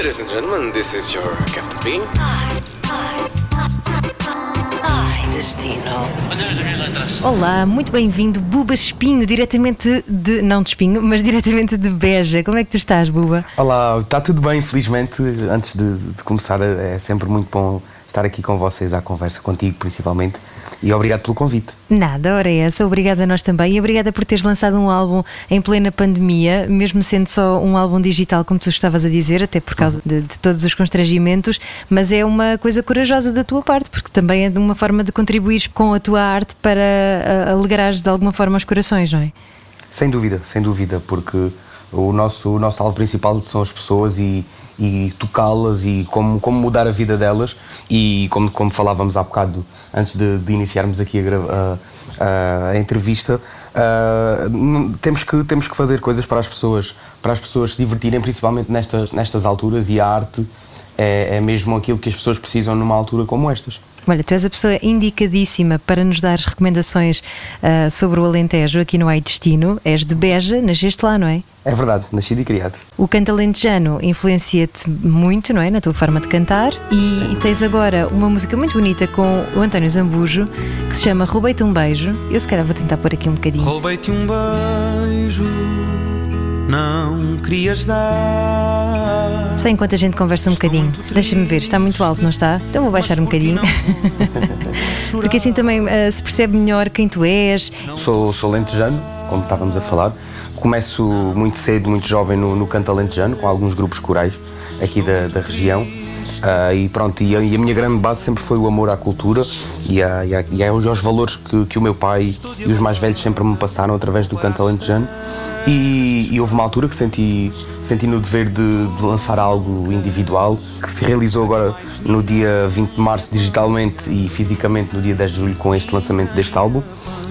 Ladies and gentlemen, this is your Captain Bean. Ai, destino. Olha as. Olá, muito bem-vindo, Buba Espinho, diretamente de. não de Espinho, mas diretamente de Beja. Como é que tu estás, Buba? Olá, está tudo bem, felizmente. Antes de, de começar, é sempre muito bom estar aqui com vocês à conversa, contigo principalmente. E obrigado pelo convite. Nada, ora é essa. Obrigada a nós também. E obrigada por teres lançado um álbum em plena pandemia, mesmo sendo só um álbum digital, como tu estavas a dizer, até por causa de, de todos os constrangimentos. Mas é uma coisa corajosa da tua parte, porque também é de uma forma de contribuir com a tua arte para alegrares de alguma forma os corações, não é? Sem dúvida, sem dúvida, porque o nosso, o nosso alvo principal são as pessoas e, e tocá-las e como, como mudar a vida delas. E como, como falávamos há bocado antes de, de iniciarmos aqui a, a- a entrevista n- temos, que, temos que fazer coisas para as pessoas para as pessoas se divertirem principalmente nestas, nestas alturas. E a arte é, é mesmo aquilo que as pessoas precisam numa altura como estas Olha, tu és a pessoa indicadíssima para nos dar recomendações uh, sobre o Alentejo aqui no Ai Destino. És de Beja, nasceste lá, não é? é verdade, nascido e criado O canto alentejano influencia-te muito, não é? Na tua forma de cantar. E, e tens agora uma música muito bonita com o António Zambujo que se chama Roubei-te um Beijo. Eu, se calhar, vou tentar pôr aqui um bocadinho. Roubei-te um beijo, não querias dar. Só enquanto a gente conversa um bocadinho. Deixa-me ver, está muito alto, não está? Então vou baixar um bocadinho. Porque assim também uh, se percebe melhor quem tu és. Sou, sou lentejano, como estávamos a falar. Começo muito cedo, muito jovem no, no canto alentejano, com alguns grupos corais aqui da, da região. Ah, e pronto, e a, e a minha grande base sempre foi o amor à cultura e, a, e, a, e aos valores que, que o meu pai e os mais velhos sempre me passaram através do canto alentejano. E, e houve uma altura que senti, senti no dever de, de lançar algo individual, que se realizou agora no dia 20 de março digitalmente e fisicamente no dia 10 de julho com este lançamento deste álbum,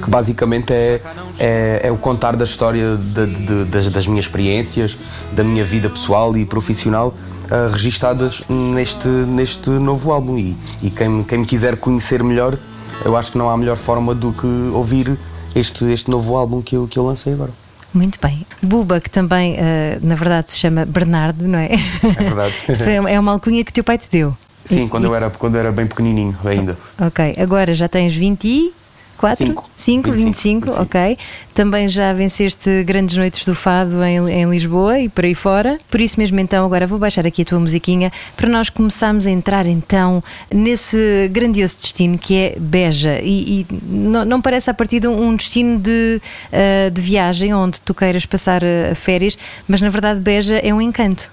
que basicamente é, é, é o contar da história de- de- das, das minhas experiências, da minha vida pessoal e profissional, uh, registadas neste, neste novo álbum. E, e quem, quem me quiser conhecer melhor, eu acho que não há melhor forma do que ouvir este, este novo álbum que eu, que eu lancei agora. Muito bem. Buba, que também, uh, na verdade, se chama Bernardo, não é? É verdade. É, é uma alcunha que teu pai te deu. Sim, quando eu era, quando eu era bem pequenininho ainda. Ok, agora já tens 20 e. 4? 5. 5, 25, 25, ok. Também já venceste Grandes Noites do Fado em, em, Lisboa e por aí fora. Por isso mesmo, então, agora vou baixar aqui a tua musiquinha para nós começarmos a entrar, então, nesse grandioso destino que é Beja. E, e não, não, parece, partir de um destino de, uh, de viagem onde tu queiras passar uh, férias, mas na verdade, Beja é um encanto.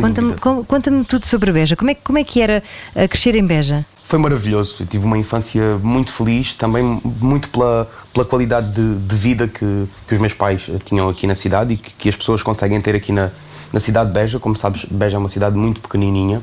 Conta-me conta tudo sobre Beja. Como é, como é que era eh, crescer em Beja? Foi maravilhoso. Eu tive uma infância muito feliz, também muito pela, pela qualidade de, de vida que, que os meus pais eh, tinham aqui na cidade e que, que as pessoas conseguem ter aqui na, na cidade de Beja. Como sabes, Beja é uma cidade muito pequenininha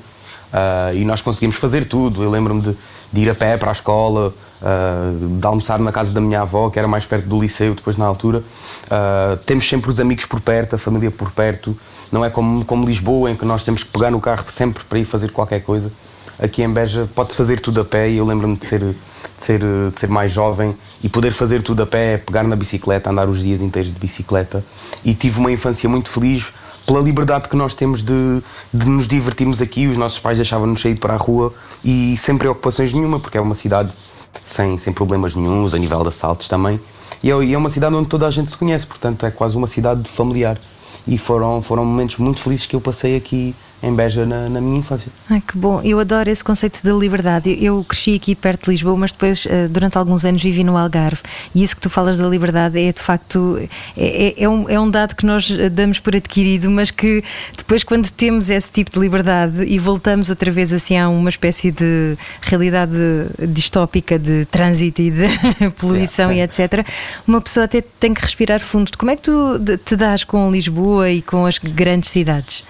ah, e nós conseguimos fazer tudo. Eu lembro-me de, de ir a pé para a escola, ah, de almoçar na casa da minha avó, que era mais perto do liceu, depois na altura. Ah, temos sempre os amigos por perto, a família por perto. Não é como, como Lisboa, em que nós temos que pegar no carro sempre para ir fazer qualquer coisa aqui em Beja pode-se fazer tudo a pé e eu lembro-me de ser, de, ser, de ser mais jovem e poder fazer tudo a pé, pegar na bicicleta, andar os dias inteiros de bicicleta. E tive uma infância muito feliz pela liberdade que nós temos de, de nos divertirmos aqui, os nossos pais deixavam-nos sair para a rua e sem preocupações nenhuma, porque é uma cidade sem, sem problemas nenhums, a nível de assaltos também, e é, e é uma cidade onde toda a gente se conhece, portanto é quase uma cidade familiar. E foram, foram momentos muito felizes que eu passei aqui em Beja na, na minha infância. Ai, que bom. Eu adoro esse conceito de liberdade. Eu cresci aqui perto de Lisboa, mas depois, eh, durante alguns anos, vivi no Algarve. E isso que tu falas da liberdade é, de facto, é, é- é um, é um dado que nós eh, damos por adquirido, mas que depois, quando temos esse tipo de liberdade e voltamos outra vez assim a uma espécie de realidade distópica de trânsito e de poluição e etc., uma pessoa até tem que respirar fundo. Como é que tu te dás com Lisboa e com as grandes cidades?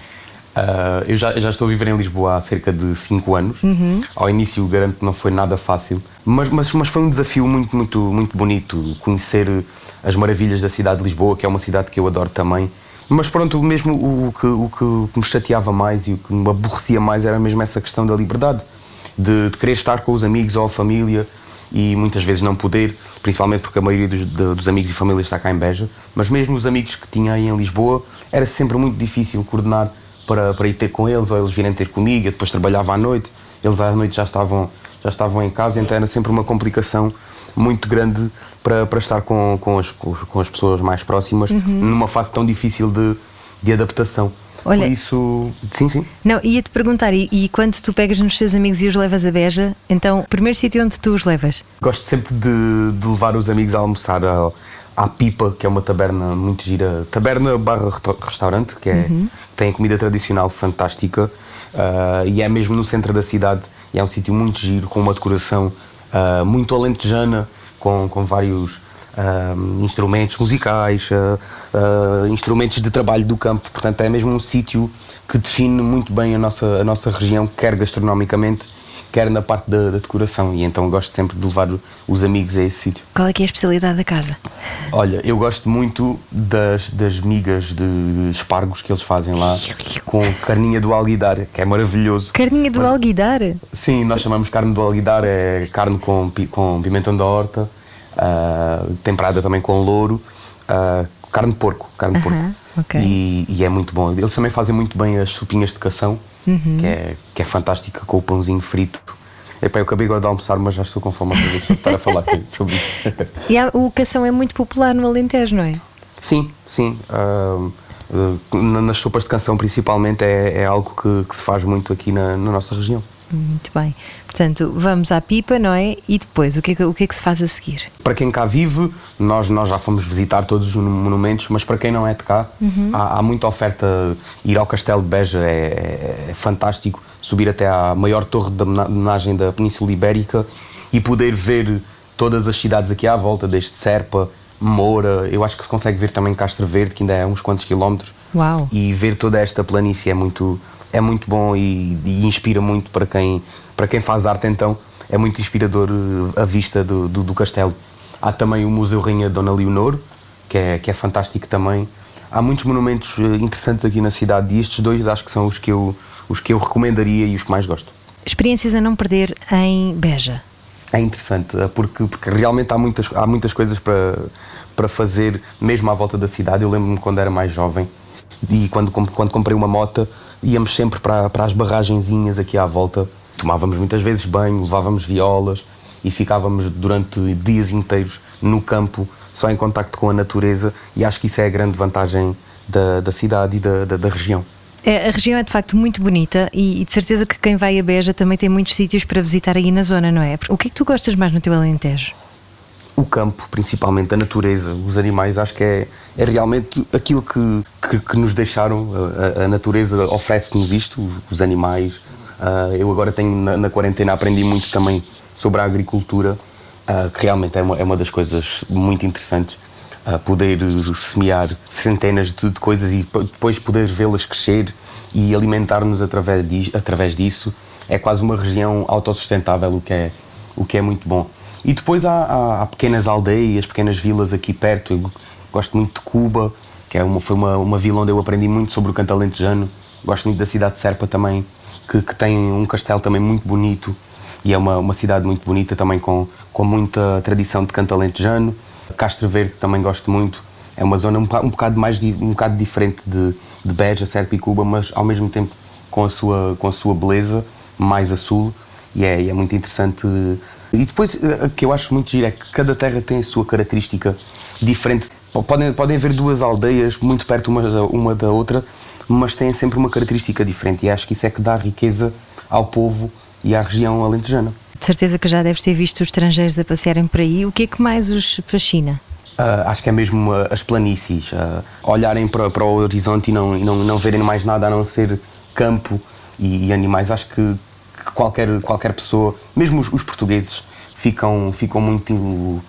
Ah, eu já, já estou a viver em Lisboa há cerca de 5 anos. Ao início, garanto que não foi nada fácil, mas, mas, mas foi um desafio muito, muito, muito bonito conhecer as maravilhas da cidade de Lisboa, que é uma cidade que eu adoro também. Mas pronto, mesmo o que, o que, o que me chateava mais e o que me aborrecia mais era mesmo essa questão da liberdade, de, de querer estar com os amigos ou a família e muitas vezes não poder, principalmente porque a maioria dos, de- dos amigos e famílias está cá em Beja, mas mesmo os amigos que tinha aí em Lisboa, era sempre muito difícil coordenar para, para ir ter com eles ou eles virem ter comigo. Eu depois trabalhava à noite, eles à noite já estavam, já estavam em casa, então era sempre uma complicação muito grande para, para estar com, com, as, com as- pessoas mais próximas numa fase tão difícil de, de adaptação. Olha- Por isso, sim, sim. Não, ia-te perguntar, e, e quando tu pegas nos teus amigos e os levas a Beja, então, primeiro sítio onde tu os levas? Gosto sempre de, de levar os amigos a almoçar à, à Pipa, que é uma taberna muito gira. Taberna barra restaurante, que é, tem comida tradicional fantástica ah, e é mesmo no centro da cidade. E é um sítio muito giro, com uma decoração ah, muito alentejana, com, com vários ah, instrumentos musicais, instrumentos de trabalho do campo. Portanto, é mesmo um sítio que define muito bem a nossa, a nossa região, quer gastronomicamente, quer na parte da, da decoração. E então gosto sempre de levar os amigos a esse sítio. Qual é que é a especialidade da casa? Olha, eu gosto muito das, das migas de espargos que eles fazem lá com carninha do alguidar, que é maravilhoso. Carninha do alguidar? Sim, nós chamamos carne do alguidar, é carne com, com pimentão da horta, ah, temperada também com louro, ah, carne de porco, carne de porco. Aham, ok. E, e é muito bom. Eles também fazem muito bem as sopinhas de cação, Uhum. que, é, que é fantástica, com o pãozinho frito. Epá, eu acabei agora de almoçar, mas já estou com fome outra vez estar a falar sobre isso. E há- o cação é muito popular no Alentejo, não é? Sim, sim. ah, na- nas sopas de canção, principalmente, é, é algo que, que se faz muito aqui na, na nossa região. Muito bem. Portanto, vamos à pipa, não é? E depois, o que é que, o que, é que se faz a seguir? Para quem cá vive, nós, nós já fomos visitar todos os monumentos, mas para quem não é de cá, há, há muita oferta. Ir ao Castelo de Beja é, é- é fantástico. Subir até à maior torre de homenagem da Península Ibérica e poder ver todas as cidades aqui à volta, desde Serpa, Moura. Eu acho que se consegue ver também Castro Verde, que ainda é uns quantos quilómetros. Uau. E ver toda esta planície é muito, é muito bom e, e inspira muito para quem, para quem faz arte, então é muito inspirador eh, a vista do, do, do castelo. Há também o Museu Rainha Dona Leonor, que é, que é fantástico também. Há muitos monumentos eh, interessantes aqui na cidade e estes dois acho que são os que eu, os que eu recomendaria e os que mais gosto. Experiências a não perder em Beja. É interessante, eh, porque, porque realmente há muitas, há muitas coisas para, para fazer, mesmo à volta da cidade. Eu lembro-me quando era mais jovem e quando, quando comprei uma moto, íamos sempre para, para as barragenzinhas aqui à volta. Tomávamos muitas vezes banho, levávamos violas e ficávamos durante dias inteiros no campo, só em contacto com a natureza. E acho que isso é a grande vantagem da, da cidade e da, da, da região. É, a região é de facto muito bonita e, e de certeza que quem vai a Beja também tem muitos sítios para visitar aí na zona, não é? O que é que tu gostas mais no teu Alentejo? o campo, principalmente a natureza, os animais, acho que é, é realmente aquilo que, que, que nos deixaram. A, a- natureza oferece-nos isto, os animais. Ah, eu agora tenho na, na quarentena aprendi muito também sobre a agricultura, ah, que realmente é uma, é uma das coisas muito interessantes. ah, poder semear centenas de, de coisas e depois poder vê-las crescer e alimentar-nos através, através disso. É quase uma região autossustentável, o que é, o que é muito bom. E depois há, há- há pequenas aldeias, pequenas vilas aqui perto. Eu gosto muito de Cuba, que é uma, foi uma, uma vila onde eu aprendi muito sobre o canto alentejano. Gosto muito da cidade de Serpa também, que, que tem um castelo também muito bonito. E é uma, uma cidade muito bonita também, com, com muita tradição de canto alentejano. Castro Verde também gosto muito. É uma zona um, um bocado mais um bocado diferente de, de Beja, Serpa e Cuba, mas ao mesmo tempo com a sua, com a sua beleza, mais a sul. E é, e é muito interessante. E depois, eh, o que eu acho muito giro é que cada terra tem a sua característica diferente. Podem, podem haver duas aldeias muito perto uma, da- uma da outra, mas têm sempre uma característica diferente. E acho que isso é que dá riqueza ao povo e à região alentejana. De certeza que já deves ter visto os estrangeiros a passearem por aí. O que é que mais os fascina? Ah, acho que é mesmo ah, as planícies, ah, olharem para, para o horizonte e não, e não, não verem mais nada a não ser campo e, e animais. Acho que, que qualquer, qualquer pessoa, mesmo os, os portugueses, ficam, ficam muito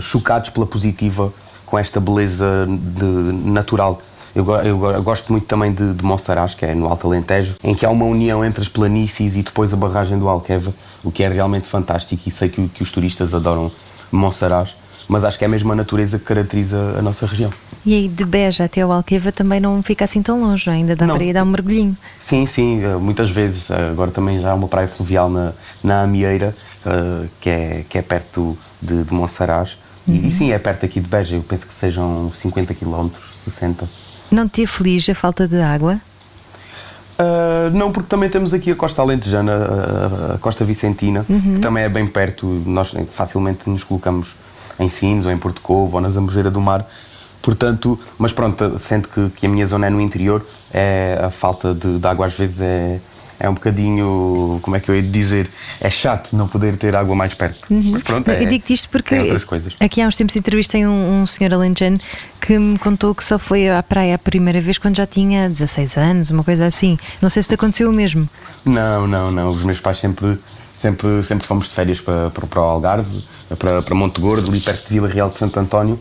chocados pela positiva com esta beleza de- natural. Eu, eu eu gosto muito também de, de Monsaraz, que é no Alto Alentejo, em que há uma união entre as planícies e depois a barragem do Alqueva, o que é realmente fantástico e sei que, o- que os turistas adoram Monsaraz, mas acho que é mesmo a natureza que caracteriza a nossa região. E aí de Beja até ao Alqueva também não fica assim tão longe, ainda dá Não. para ir dar um mergulhinho. Sim, sim, eh, muitas vezes. Eh, Agora também já há uma praia fluvial na, na Amieira, eh, que, é, que é perto de, de Monsaraz. E, e sim, é perto aqui de Beja, eu penso que sejam 50 km, 60 Não te aflige a falta de água? Uh, não, porque também temos aqui a Costa Alentejana, a, a Costa Vicentina, Uhum. que também é bem perto. Nós facilmente nos colocamos em Sines ou em Porto Covo ou na Zambujeira do Mar. Portanto, mas pronto, sendo que, que a minha zona é no interior, é, a falta de, de água às vezes é, é um bocadinho, como é que eu ia dizer, é chato não poder ter água mais perto. Mas pronto, é, Uhum. eu digo-te isto porque outras coisas. aqui há uns tempos entrevistei um, um senhor alentejano que me contou que só foi à praia a primeira vez quando já tinha 16 anos, uma coisa assim. Não sei se te aconteceu o mesmo. Não, não, não. Os meus pais sempre, sempre, sempre fomos de férias para, para, para o Algarve, para, para Monte Gordo, ali perto de Vila Real de Santo António.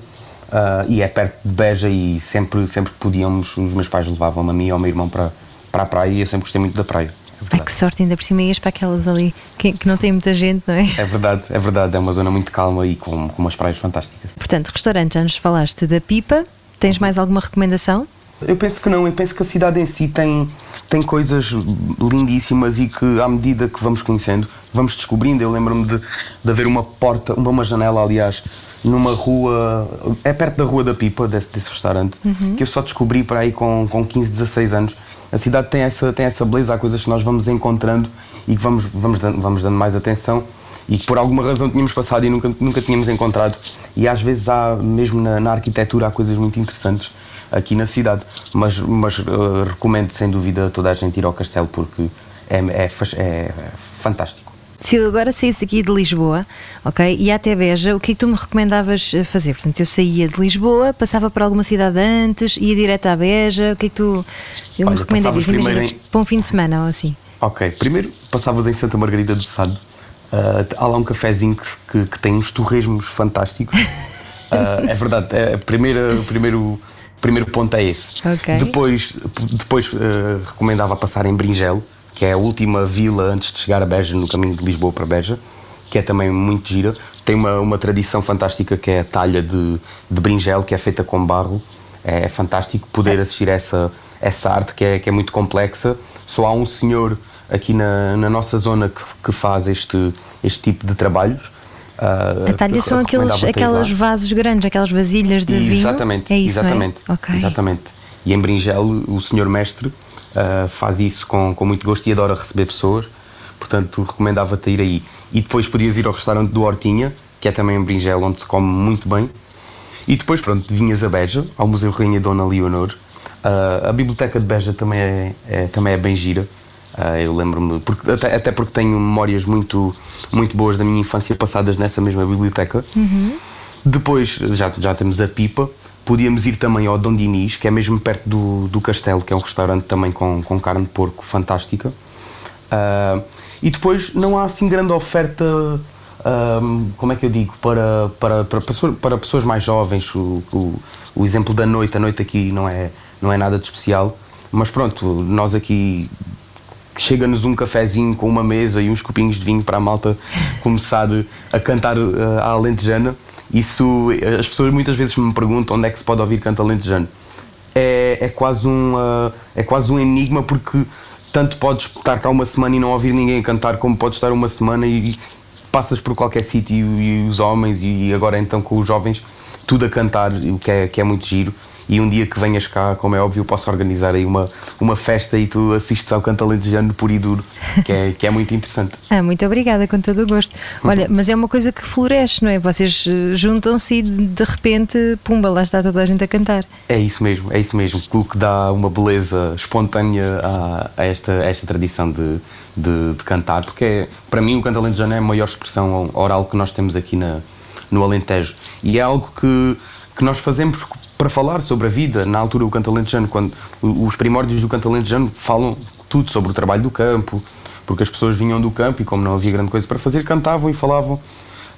ah, e é perto de Beja e sempre, sempre podíamos, os meus pais levavam-me a mim e ao meu irmão para, para a praia e eu sempre gostei muito da praia. É Ai que sorte, ainda por cima ias para aquelas ali que, que não tem muita gente, não é? É verdade, é verdade. É uma zona muito calma e com, com umas praias fantásticas. Portanto, restaurante, já nos falaste da pipa. Tens mais alguma recomendação? Eu penso que não, eu penso que a cidade em si tem, tem coisas lindíssimas e que, à medida que vamos conhecendo, vamos descobrindo. Eu lembro-me de, de haver uma porta, uma, janela, aliás, numa rua, é perto da Rua da Pipa, desse, desse restaurante, que eu só descobri para aí com, com 15, 16 anos. A cidade tem essa, tem essa beleza, há coisas que nós vamos encontrando e que vamos, vamos, dando, vamos dando mais atenção e que por alguma razão tínhamos passado e nunca, nunca tínhamos encontrado. E às vezes há, mesmo na, na arquitetura, há coisas muito interessantes aqui na cidade. Mas, mas eh, recomendo sem dúvida toda a gente ir ao castelo porque é, é, fas- é fantástico. Se eu agora saísse aqui de Lisboa, ok, e até Beja, o que é que tu me recomendavas eh, fazer? Portanto, eu saía de Lisboa, passava por alguma cidade antes, ia direto à Beja, o que é que tu eu me Olha, recomendarias? passavas primeiro Imagina, em- para um fim de semana ou assim. Ok, primeiro passavas em Santa Margarida do Sado. Ah, há lá um cafezinho que, que, que tem uns torresmos fantásticos. Ah, é verdade, é, primeira, o primeiro, primeiro ponto é esse. Ok. Depois, depois ah, recomendava passar em Bringelo, que é a última vila antes de chegar a Beja, no caminho de Lisboa para Beja, que é também muito gira. Tem uma, uma tradição fantástica que é a talha de, de Bringelo, que é feita com barro. É, fantástico poder assistir a essa, essa arte que é, que é muito complexa. Só há um senhor aqui na, na nossa zona que, que faz este, este tipo de trabalhos. Ah, A talha são aqueles, aquelas vasos grandes, aquelas vasilhas de vinho. Exatamente, é isso, exatamente, é? Ok. exatamente. E em Bringelo, o senhor mestre ah, faz isso com, com muito gosto e adora receber pessoas, portanto recomendava-te ir aí. E depois podias ir ao restaurante do Hortinha, que é também em Bringelo, onde se come muito bem. E depois, pronto, vinhas a Beja, ao Museu Rainha Dona Leonor. Ah, a Biblioteca de Beja também é, é- também é bem gira. Ah, eu lembro-me, porque, até, até porque tenho memórias muito, muito boas da minha infância passadas nessa mesma biblioteca. Depois já, já temos a Pipa. Podíamos ir também ao Dom Dinis, que é mesmo perto do, do castelo, que é um restaurante também com, com carne de porco fantástica. Ah, e depois não há assim grande oferta, ahm, como é que eu digo, para, para, para, pessoas, para pessoas mais jovens. O, o, o exemplo da noite, a noite aqui não é, não é nada de especial. Mas pronto, nós aqui chega-nos um cafezinho com uma mesa e uns copinhos de vinho para a malta começar a cantar uh, a alentejana. Isso, as pessoas muitas vezes me perguntam onde é que se pode ouvir canto alentejano. É, é, quase um, uh, é quase um enigma porque tanto podes estar cá uma semana e não ouvir ninguém cantar, como podes estar uma semana e passas por qualquer sítio e os homens e agora então com os jovens tudo a cantar, o que é, que é muito giro. E um dia que venhas cá, como é óbvio, posso organizar aí uma, uma festa e tu assistes ao canto alentejano puro e duro, que é, que é muito interessante. Ah, muito obrigada, com todo o gosto. Olha, mas é uma coisa que floresce, não é? Vocês eh, juntam-se e de de repente, pumba, lá está toda a gente a cantar. É isso mesmo, é isso mesmo, o que dá uma beleza espontânea a, a esta, a esta tradição de, de, de cantar, porque é, para mim o canto alentejano é a maior expressão oral que nós temos aqui na, no Alentejo e é algo que, que nós fazemos para falar sobre a vida. Na altura, o canto alentejano, quando os primórdios do canto alentejano falam tudo sobre o trabalho do campo, porque as pessoas vinham do campo e, como não havia grande coisa para fazer, cantavam e falavam,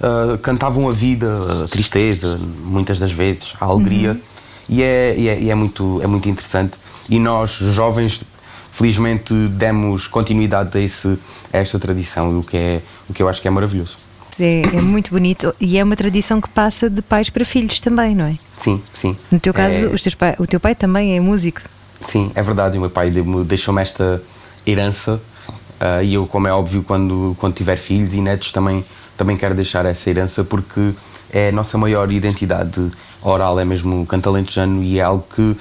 ah, cantavam a vida, a tristeza, muitas das vezes, a alegria, e, é, e, é, e é muito, é muito interessante. E nós, jovens, felizmente demos continuidade a, esse, a esta tradição, o que, é, o que eu acho que é maravilhoso. É, é muito bonito e é uma tradição que passa de pais para filhos também, não é? Sim, sim. No teu caso, É- pai- o teu pai também é músico. Sim, é verdade. O meu pai deixou-me esta herança ah, e eu, como é óbvio, quando, quando tiver filhos e netos também, também quero deixar essa herança porque é a nossa maior identidade oral, é mesmo o canto alentejano e é algo que,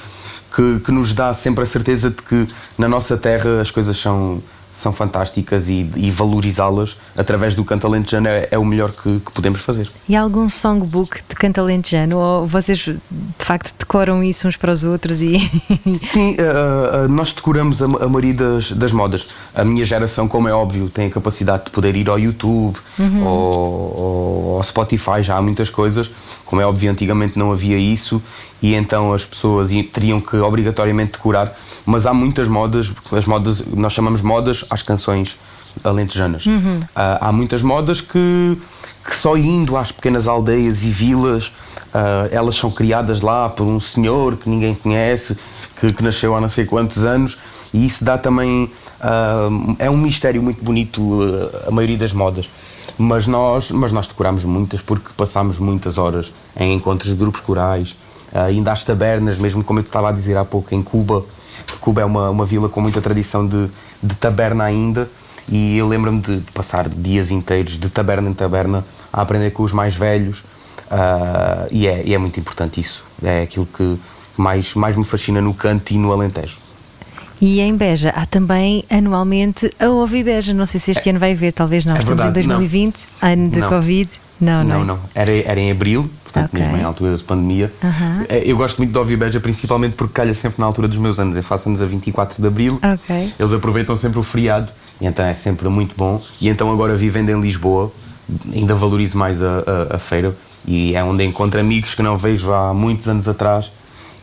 que, que nos dá sempre a certeza de que na nossa terra as coisas são, são fantásticas e, e valorizá-las através do canto alentejano é, é o melhor que, que, podemos fazer. E há algum songbook de canto alentejano ou vocês de facto decoram isso uns para os outros? E... Sim, uh, uh, nós decoramos a, a maioria das, das, modas. A minha geração, como é óbvio, tem a capacidade de poder ir ao YouTube uhum. ou, ou ao Spotify, já há muitas coisas. Como é óbvio, antigamente não havia isso e então as pessoas teriam que obrigatoriamente decorar. Mas há muitas modas, as modas, nós chamamos modas às canções alentejanas. Uhum. Uh, há muitas modas que, que só indo às pequenas aldeias e vilas, uh, elas são criadas lá por um senhor que ninguém conhece, que, que nasceu há não sei quantos anos, e isso dá também. Uh, é um mistério muito bonito, a maioria das modas mas nós, mas nós decoramos muitas porque passámos muitas horas em encontros de grupos corais, ainda às tabernas, mesmo como eu estava a dizer há pouco, em Cuba. Cuba é uma, uma vila com muita tradição de, de taberna ainda, e eu lembro-me de, passar dias inteiros de taberna em taberna a aprender com os mais velhos, uh, e, é, e é muito importante isso. É aquilo que mais, mais me fascina no canto e no Alentejo. E em Beja há também anualmente a Ovi Beja. Não sei se este é, ano vai ver, talvez não. É Estamos verdade, em 2020, não. ano de não. Covid. Não, não. Não, não. Era, era em abril, portanto, okay. mesmo em altura da pandemia. Eu gosto muito de Ovi Beja, principalmente porque calha sempre na altura dos meus anos. Eu faço anos a 24 de abril. Okay. Eles aproveitam sempre o feriado, então é sempre muito bom. E então agora vivendo em Lisboa, ainda valorizo mais a, a, a feira. E é onde encontro amigos que não vejo há muitos anos atrás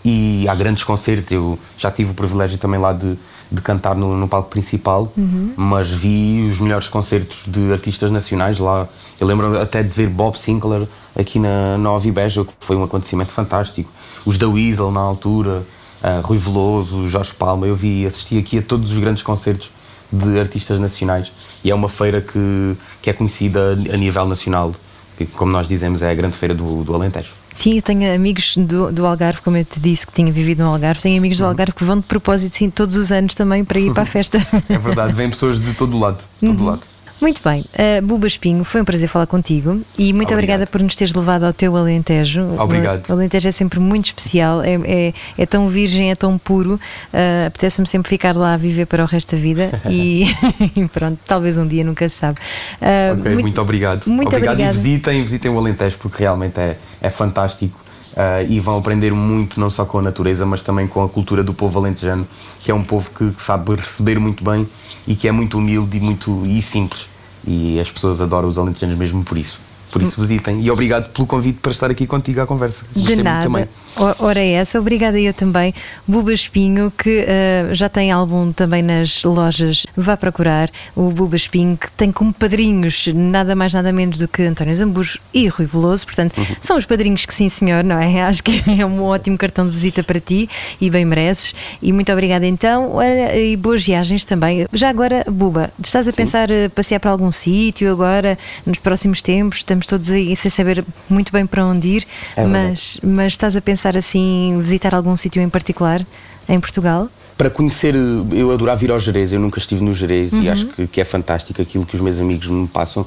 e há grandes concertos. Eu já tive o privilégio também lá de, de cantar no, no palco principal, uhum. mas vi os melhores concertos de artistas nacionais lá. Eu lembro até de ver Bob Sinclair aqui na Nova Beja, que foi um acontecimento fantástico. Os da Weasel na altura, uh, Rui Veloso, Jorge Palma. Eu vi, assisti aqui a todos os grandes concertos de artistas nacionais e é uma feira que, que é conhecida a nível nacional, que, como nós dizemos, é a grande feira do, do Alentejo. Sim, eu tenho amigos do, do, Algarve, como eu te disse, que tinha vivido no Algarve. Tenho amigos do uhum. Algarve que vão de propósito, sim, todos os anos também para ir para a festa. É verdade, vêm pessoas de todo o lado. Todo uhum. lado. Muito bem, uh, Buba Espinho, foi um prazer falar contigo e muito Obrigado. obrigada por nos teres levado ao teu Alentejo. Obrigado. O Alentejo é sempre muito especial, é, é, é tão virgem, é tão puro. Uh, Apetece-me sempre ficar lá a viver para o resto da vida e, pronto, talvez um dia, nunca se sabe. Uh, ok, muito, muito obrigado. Muito obrigado obrigada. e visitem, visitem o Alentejo porque realmente é, é fantástico. Uh, e vão aprender muito não só com a natureza, mas também com a cultura do povo alentejano, que é um povo que, que sabe receber muito bem e que é muito humilde e muito e simples. E as pessoas adoram os alentejanos mesmo por isso. Por isso visitem. E obrigado pelo convite para estar aqui contigo à conversa. Gostei De nada. Também. Ora é essa, obrigada eu também. Buba Espinho, que uh, já tem álbum também nas lojas, vá procurar o Buba Espinho, que tem como padrinhos nada mais nada menos do que António Zambujo e Rui Veloso, portanto, uhum. são os padrinhos que sim senhor, não é? Acho que é um ótimo cartão de visita para ti e bem mereces. E muito obrigada então, e boas viagens também. Já agora, Buba, estás a sim. pensar uh, passear para algum sítio agora, nos próximos tempos? Estamos todos aí sem saber muito bem para onde ir, é mas, mas estás a pensar pensar assim, visitar algum sítio em particular em Portugal? Para conhecer, eu adorava ir ao Jerez, eu nunca estive no Jerez uhum. e acho que, que é fantástico aquilo que os meus amigos me passam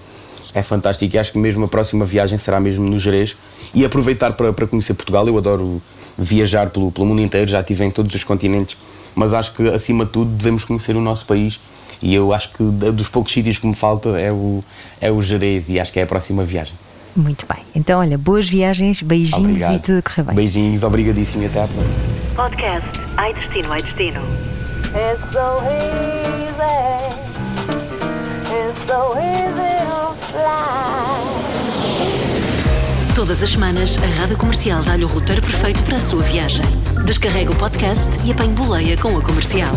é fantástico e acho que mesmo a próxima viagem será mesmo no Jerez e aproveitar para, para conhecer Portugal. Eu adoro viajar pelo, pelo mundo inteiro, já estive em todos os continentes, mas acho que acima de tudo devemos conhecer o nosso país e eu acho que dos poucos sítios que me falta é o, é o Jerez e acho que é a próxima viagem. Muito bem. Então, olha, boas viagens, beijinhos Obrigado. e tudo correr bem. Beijinhos, obrigadíssimo e até à próxima. Podcast Ai Destino, Ai Destino. It's so easy. It's so easy to fly. Todas as semanas, a Rádio Comercial dá-lhe o roteiro perfeito para a sua viagem. Descarrega o podcast e apanhe boleia com a comercial.